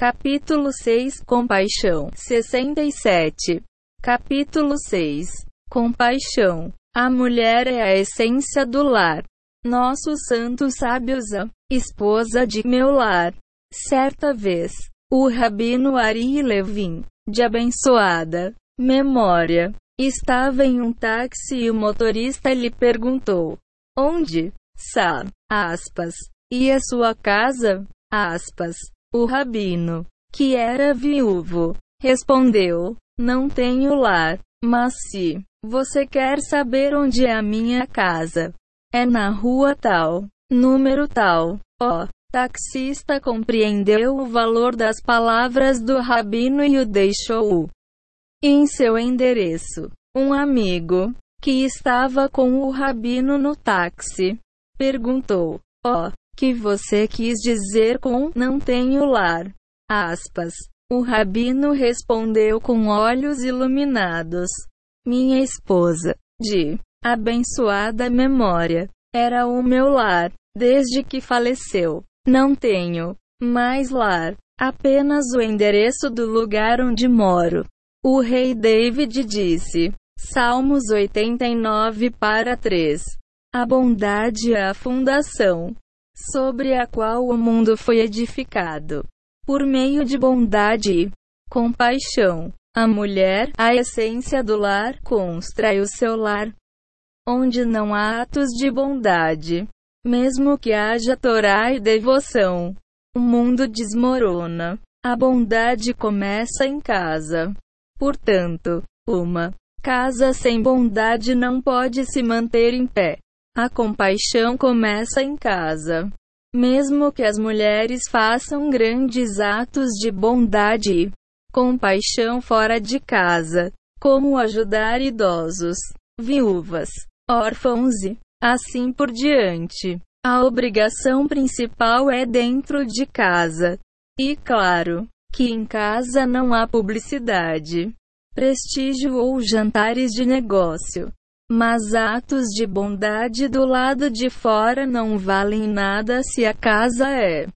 Capítulo 6 Compaixão 67 Capítulo 6 Compaixão A mulher é a essência do lar. Nossos santos sábios, a esposa de meu lar. Certa vez, o rabino Ari Levin, de abençoada memória, estava em um táxi e o motorista lhe perguntou: Onde? Sa, aspas. E a sua casa? Aspas. O rabino, que era viúvo, respondeu: Não tenho lar, mas se você quer saber onde é a minha casa, é na rua tal, número tal. Ó, oh, taxista compreendeu o valor das palavras do rabino e o deixou em seu endereço. Um amigo, que estava com o rabino no táxi, perguntou: Ó, oh, que você quis dizer com não tenho lar? Aspas. O rabino respondeu com olhos iluminados. Minha esposa, de abençoada memória, era o meu lar, desde que faleceu. Não tenho mais lar, apenas o endereço do lugar onde moro. O rei David disse. Salmos 89 para 3. A bondade é a fundação sobre a qual o mundo foi edificado. Por meio de bondade e compaixão, a mulher, a essência do lar, constrói o seu lar. Onde não há atos de bondade, mesmo que haja Torá e devoção, o mundo desmorona. A bondade começa em casa. Portanto, uma casa sem bondade não pode se manter em pé. A compaixão começa em casa. Mesmo que as mulheres façam grandes atos de bondade compaixão fora de casa, como ajudar idosos, viúvas, órfãos e assim por diante, a obrigação principal é dentro de casa. E claro, que em casa não há publicidade, prestígio ou jantares de negócio. Mas atos de bondade do lado de fora não valem nada se a casa é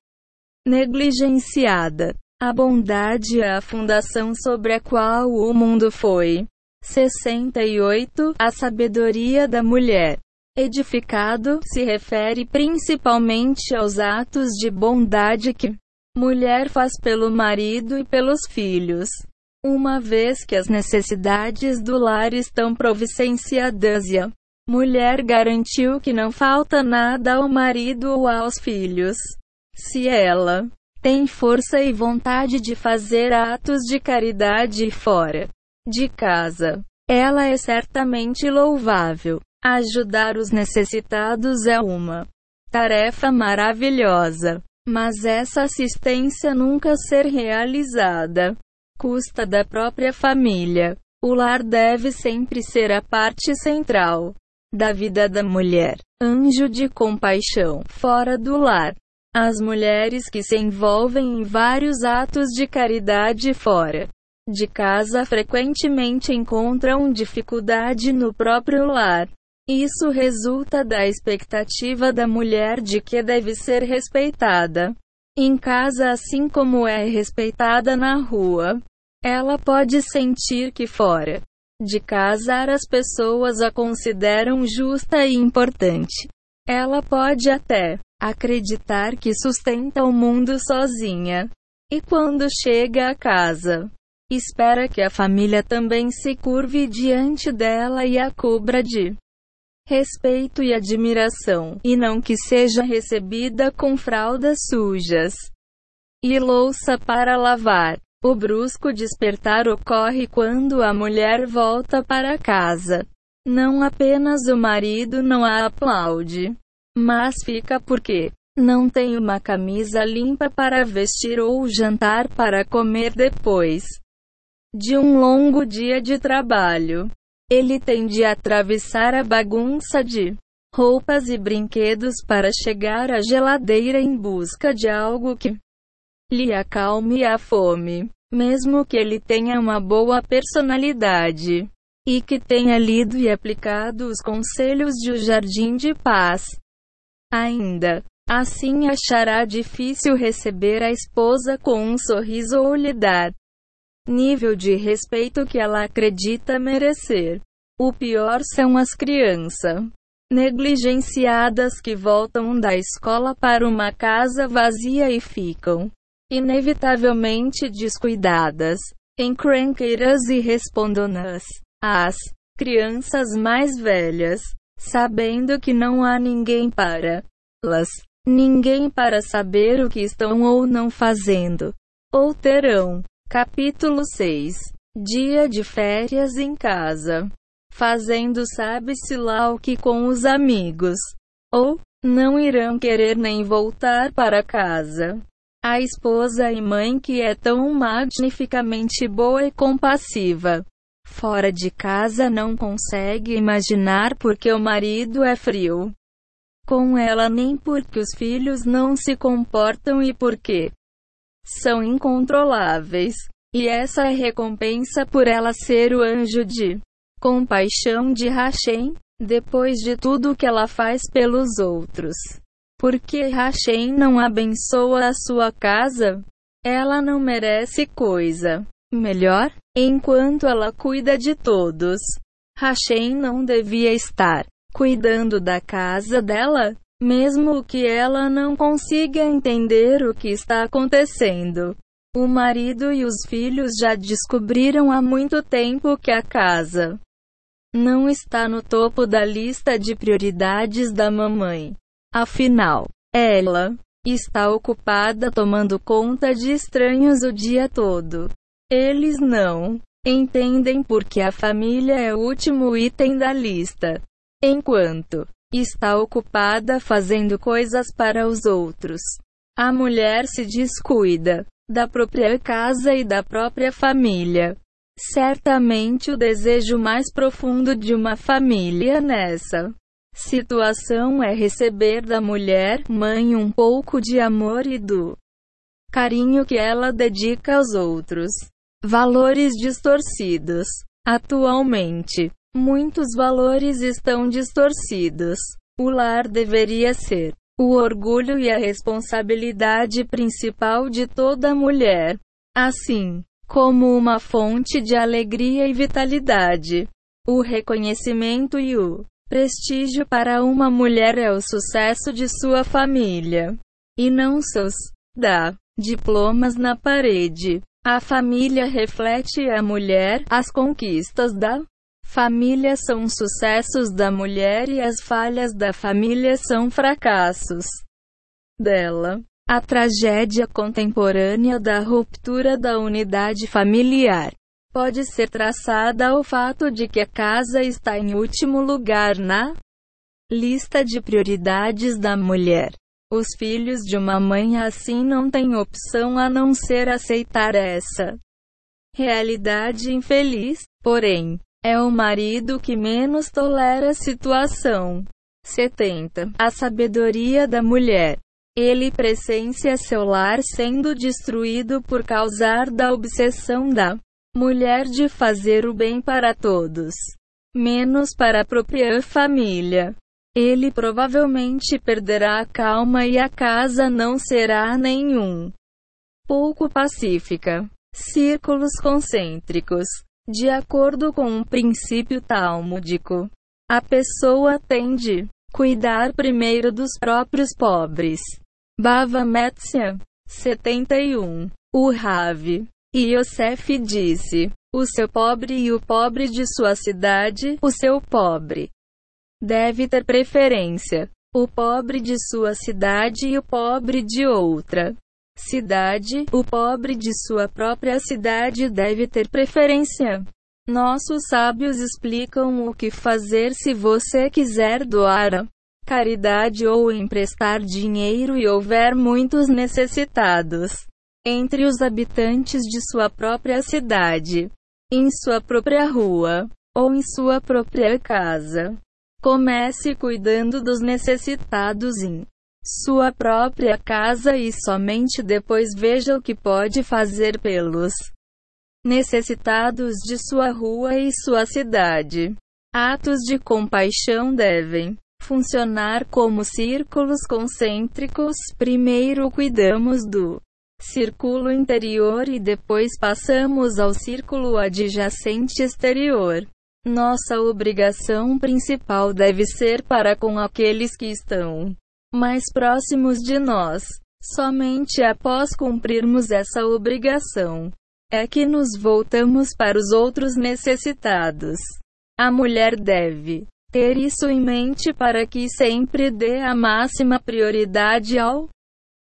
negligenciada. A bondade é a fundação sobre a qual o mundo foi. 68. A sabedoria da mulher. Edificado se refere principalmente aos atos de bondade que mulher faz pelo marido e pelos filhos. Uma vez que as necessidades do lar estão providenciadas e a mulher garantiu que não falta nada ao marido ou aos filhos. Se ela tem força e vontade de fazer atos de caridade fora de casa, ela é certamente louvável. Ajudar os necessitados é uma tarefa maravilhosa, mas essa assistência nunca ser realizada custa da própria família. O lar deve sempre ser a parte central da vida da mulher. Anjo de compaixão. Fora do lar. As mulheres que se envolvem em vários atos de caridade fora de casa frequentemente encontram dificuldade no próprio lar. Isso resulta da expectativa da mulher de que deve ser respeitada em casa assim como é respeitada na rua. Ela pode sentir que fora de casa as pessoas a consideram justa e importante. Ela pode até acreditar que sustenta o mundo sozinha. E quando chega a casa, espera que a família também se curve diante dela e a cubra de respeito e admiração, e não que seja recebida com fraldas sujas e louça para lavar. O brusco despertar ocorre quando a mulher volta para casa. Não apenas o marido não a aplaude, mas fica porque não tem uma camisa limpa para vestir ou jantar para comer depois de um longo dia de trabalho. Ele tem de atravessar a bagunça de roupas e brinquedos para chegar à geladeira em busca de algo que lhe acalme a fome, mesmo que ele tenha uma boa personalidade e que tenha lido e aplicado os conselhos de O Jardim de Paz. Ainda, Assim achará difícil receber a esposa com um sorriso ou lhe dar nível de respeito que ela acredita merecer. O pior são as crianças negligenciadas que voltam da escola para uma casa vazia e ficam inevitavelmente descuidadas, encrenqueiras e respondonas. As crianças mais velhas, sabendo que não há ninguém para las, ninguém para saber o que estão ou não fazendo, ou terão. Capítulo 6 Dia de férias em casa. Fazendo sabe-se lá o que com os amigos. Ou, não irão querer nem voltar para casa. A esposa e mãe que é tão magnificamente boa e compassiva. Fora de casa não consegue imaginar porque o marido é frio. Com ela nem porque os filhos não se comportam e porque são incontroláveis. E essa é recompensa por ela ser o anjo de compaixão de Hashem, depois de tudo que ela faz pelos outros. Porque Hashem não abençoa a sua casa? Ela não merece coisa melhor? Enquanto ela cuida de todos, Hashem não devia estar cuidando da casa dela? Mesmo que ela não consiga entender o que está acontecendo. O marido e os filhos já descobriram há muito tempo que a casa não está no topo da lista de prioridades da mamãe. Afinal, ela está ocupada tomando conta de estranhos o dia todo. Eles não entendem porque a família é o último item da lista. Enquanto está ocupada fazendo coisas para os outros, a mulher se descuida da própria casa e da própria família. Certamente o desejo mais profundo de uma família nessa situação é receber da mulher, mãe, um pouco de amor e do carinho que ela dedica aos outros. Valores distorcidos. Atualmente, muitos valores estão distorcidos. O lar deveria ser o orgulho e a responsabilidade principal de toda mulher. Assim, como uma fonte de alegria e vitalidade. O reconhecimento e o prestígio para uma mulher é o sucesso de sua família, e não seus da diplomas na parede. A família reflete a mulher, as conquistas da família são sucessos da mulher e as falhas da família são fracassos dela. A tragédia contemporânea da ruptura da unidade familiar pode ser traçada ao fato de que a casa está em último lugar na lista de prioridades da mulher. Os filhos de uma mãe assim não têm opção a não ser aceitar essa realidade infeliz, porém, é o marido que menos tolera a situação. 70. A sabedoria da mulher. Ele presencia seu lar sendo destruído por causa da obsessão da mulher de fazer o bem para todos, menos para a própria família. Ele provavelmente perderá a calma e a casa não será nenhum pouco pacífica. Círculos concêntricos. De acordo com um princípio talmúdico, a pessoa tem de cuidar primeiro dos próprios pobres Bava Metzia. 71. O Rav. E Yosef disse: O seu pobre e o pobre de sua cidade, o seu pobre, deve ter preferência. O pobre de sua cidade e o pobre de outra cidade, o pobre de sua própria cidade deve ter preferência. Nossos sábios explicam o que fazer se você quiser doar caridade ou emprestar dinheiro e houver muitos necessitados entre os habitantes de sua própria cidade, em sua própria rua ou em sua própria casa. Comece cuidando dos necessitados em sua própria casa e somente depois veja o que pode fazer pelos necessitados de sua rua e sua cidade. Atos de compaixão devem funcionar como círculos concêntricos. Primeiro cuidamos do círculo interior e depois passamos ao círculo adjacente exterior. Nossa obrigação principal deve ser para com aqueles que estão mais próximos de nós. Somente após cumprirmos essa obrigação é que nos voltamos para os outros necessitados. A mulher deve ter isso em mente para que sempre dê a máxima prioridade ao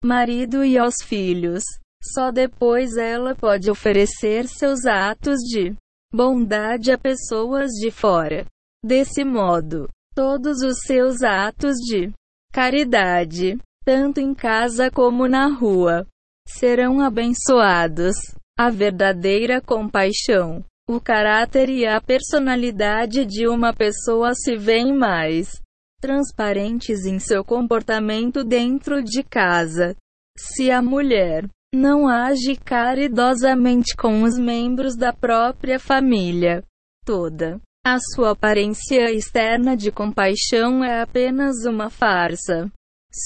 marido e aos filhos. Só depois ela pode oferecer seus atos de bondade a pessoas de fora. Desse modo, todos os seus atos de caridade, tanto em casa como na rua, serão abençoados. A verdadeira compaixão o caráter e a personalidade de uma pessoa se veem mais transparentes em seu comportamento dentro de casa. Se a mulher não age caridosamente com os membros da própria família, toda a sua aparência externa de compaixão é apenas uma farsa.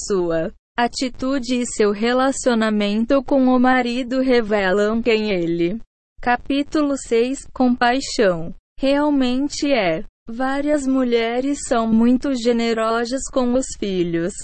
Sua atitude e seu relacionamento com o marido revelam quem ele Capítulo 6 Compaixão. Realmente é. Várias mulheres são muito generosas com os filhos,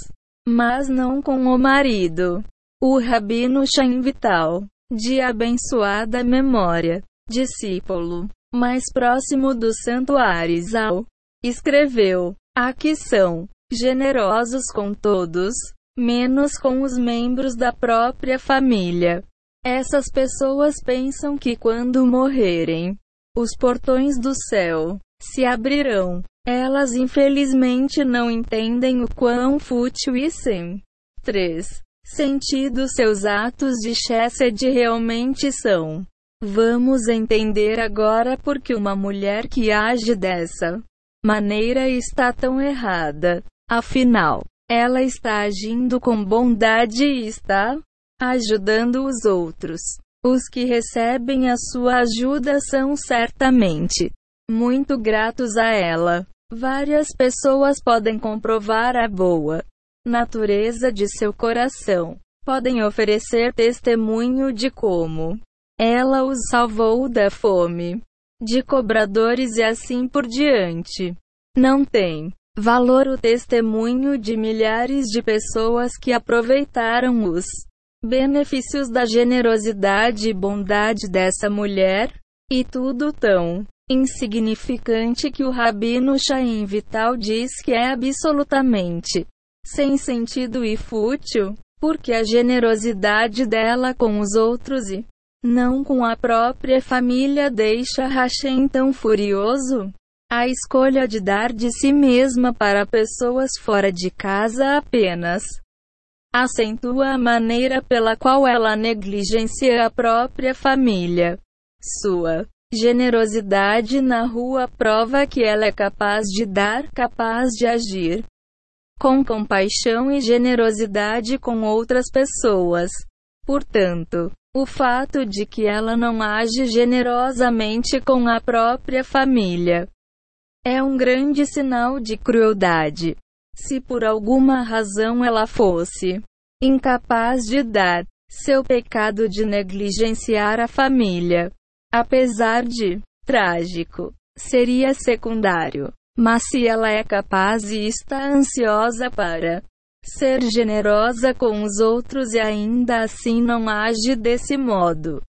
mas não com o marido. O Rabino Chaim Vital, de abençoada memória, discípulo, mais próximo do santo Arizal, escreveu: Aqui são generosos com todos, menos com os membros da própria família. Essas pessoas pensam que quando morrerem, os portões do céu se abrirão. Elas infelizmente não entendem o quão fútil e sem 3. Sentido seus atos de Chesed realmente são. Vamos entender agora por que uma mulher que age dessa maneira está tão errada. Afinal, ela está agindo com bondade e está ajudando os outros. Os que recebem a sua ajuda são certamente muito gratos a ela. Várias pessoas podem comprovar a boa natureza de seu coração. Podem oferecer testemunho de como ela os salvou da fome, de cobradores e assim por diante. Não tem valor o testemunho de milhares de pessoas que aproveitaram os benefícios da generosidade e bondade dessa mulher, e tudo tão insignificante que o Rabino Chaim Vital diz que é absolutamente sem sentido e fútil, porque a generosidade dela com os outros e não com a própria família deixa Hashem tão furioso. A escolha de dar de si mesma para pessoas fora de casa apenas acentua a maneira pela qual ela negligencia a própria família. Sua generosidade na rua prova que ela é capaz de dar, capaz de agir com compaixão e generosidade com outras pessoas. Portanto, o fato de que ela não age generosamente com a própria família é um grande sinal de crueldade. Se por alguma razão ela fosse incapaz de dar seu pecado de negligenciar a família, apesar de trágico, seria secundário. Mas se ela é capaz e está ansiosa para ser generosa com os outros e ainda assim não age desse modo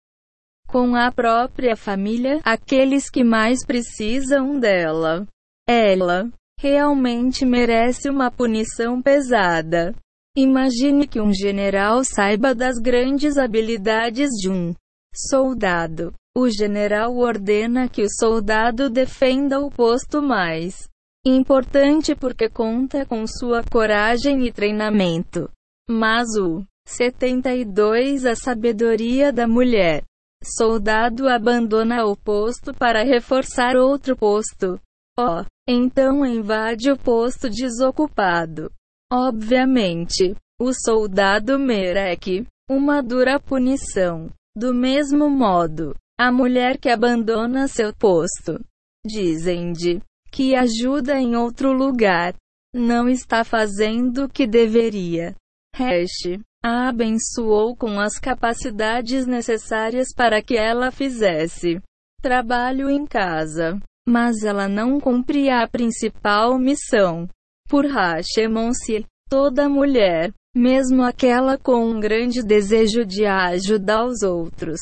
com a própria família, aqueles que mais precisam dela, ela realmente merece uma punição pesada. Imagine que um general saiba das grandes habilidades de um soldado. O general ordena que o soldado defenda o posto mais importante porque conta com sua coragem e treinamento. Mas o 72 A sabedoria da mulher. Soldado abandona o posto para reforçar outro posto. Oh, então invade o posto desocupado. Obviamente, o soldado merece uma dura punição. Do mesmo modo, a mulher que abandona seu posto, dizem de que ajuda em outro lugar, não está fazendo o que deveria. Hash a abençoou com as capacidades necessárias para que ela fizesse trabalho em casa. Mas ela não cumpria a principal missão. Por Hashemon-se, toda mulher, mesmo aquela com um grande desejo de ajudar os outros,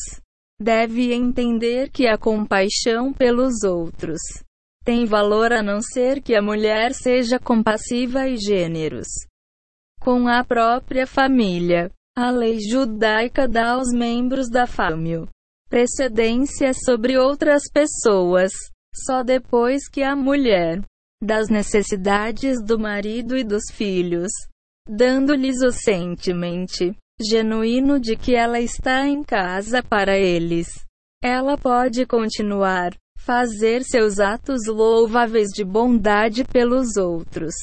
deve entender que a compaixão pelos outros tem valor a não ser que a mulher seja compassiva e gêneros com a própria família. A lei judaica dá aos membros da família precedência sobre outras pessoas, só depois que a mulher, das necessidades do marido e dos filhos, dando-lhes o sentimento genuíno de que ela está em casa para eles. Ela pode continuar fazer seus atos louváveis de bondade pelos outros.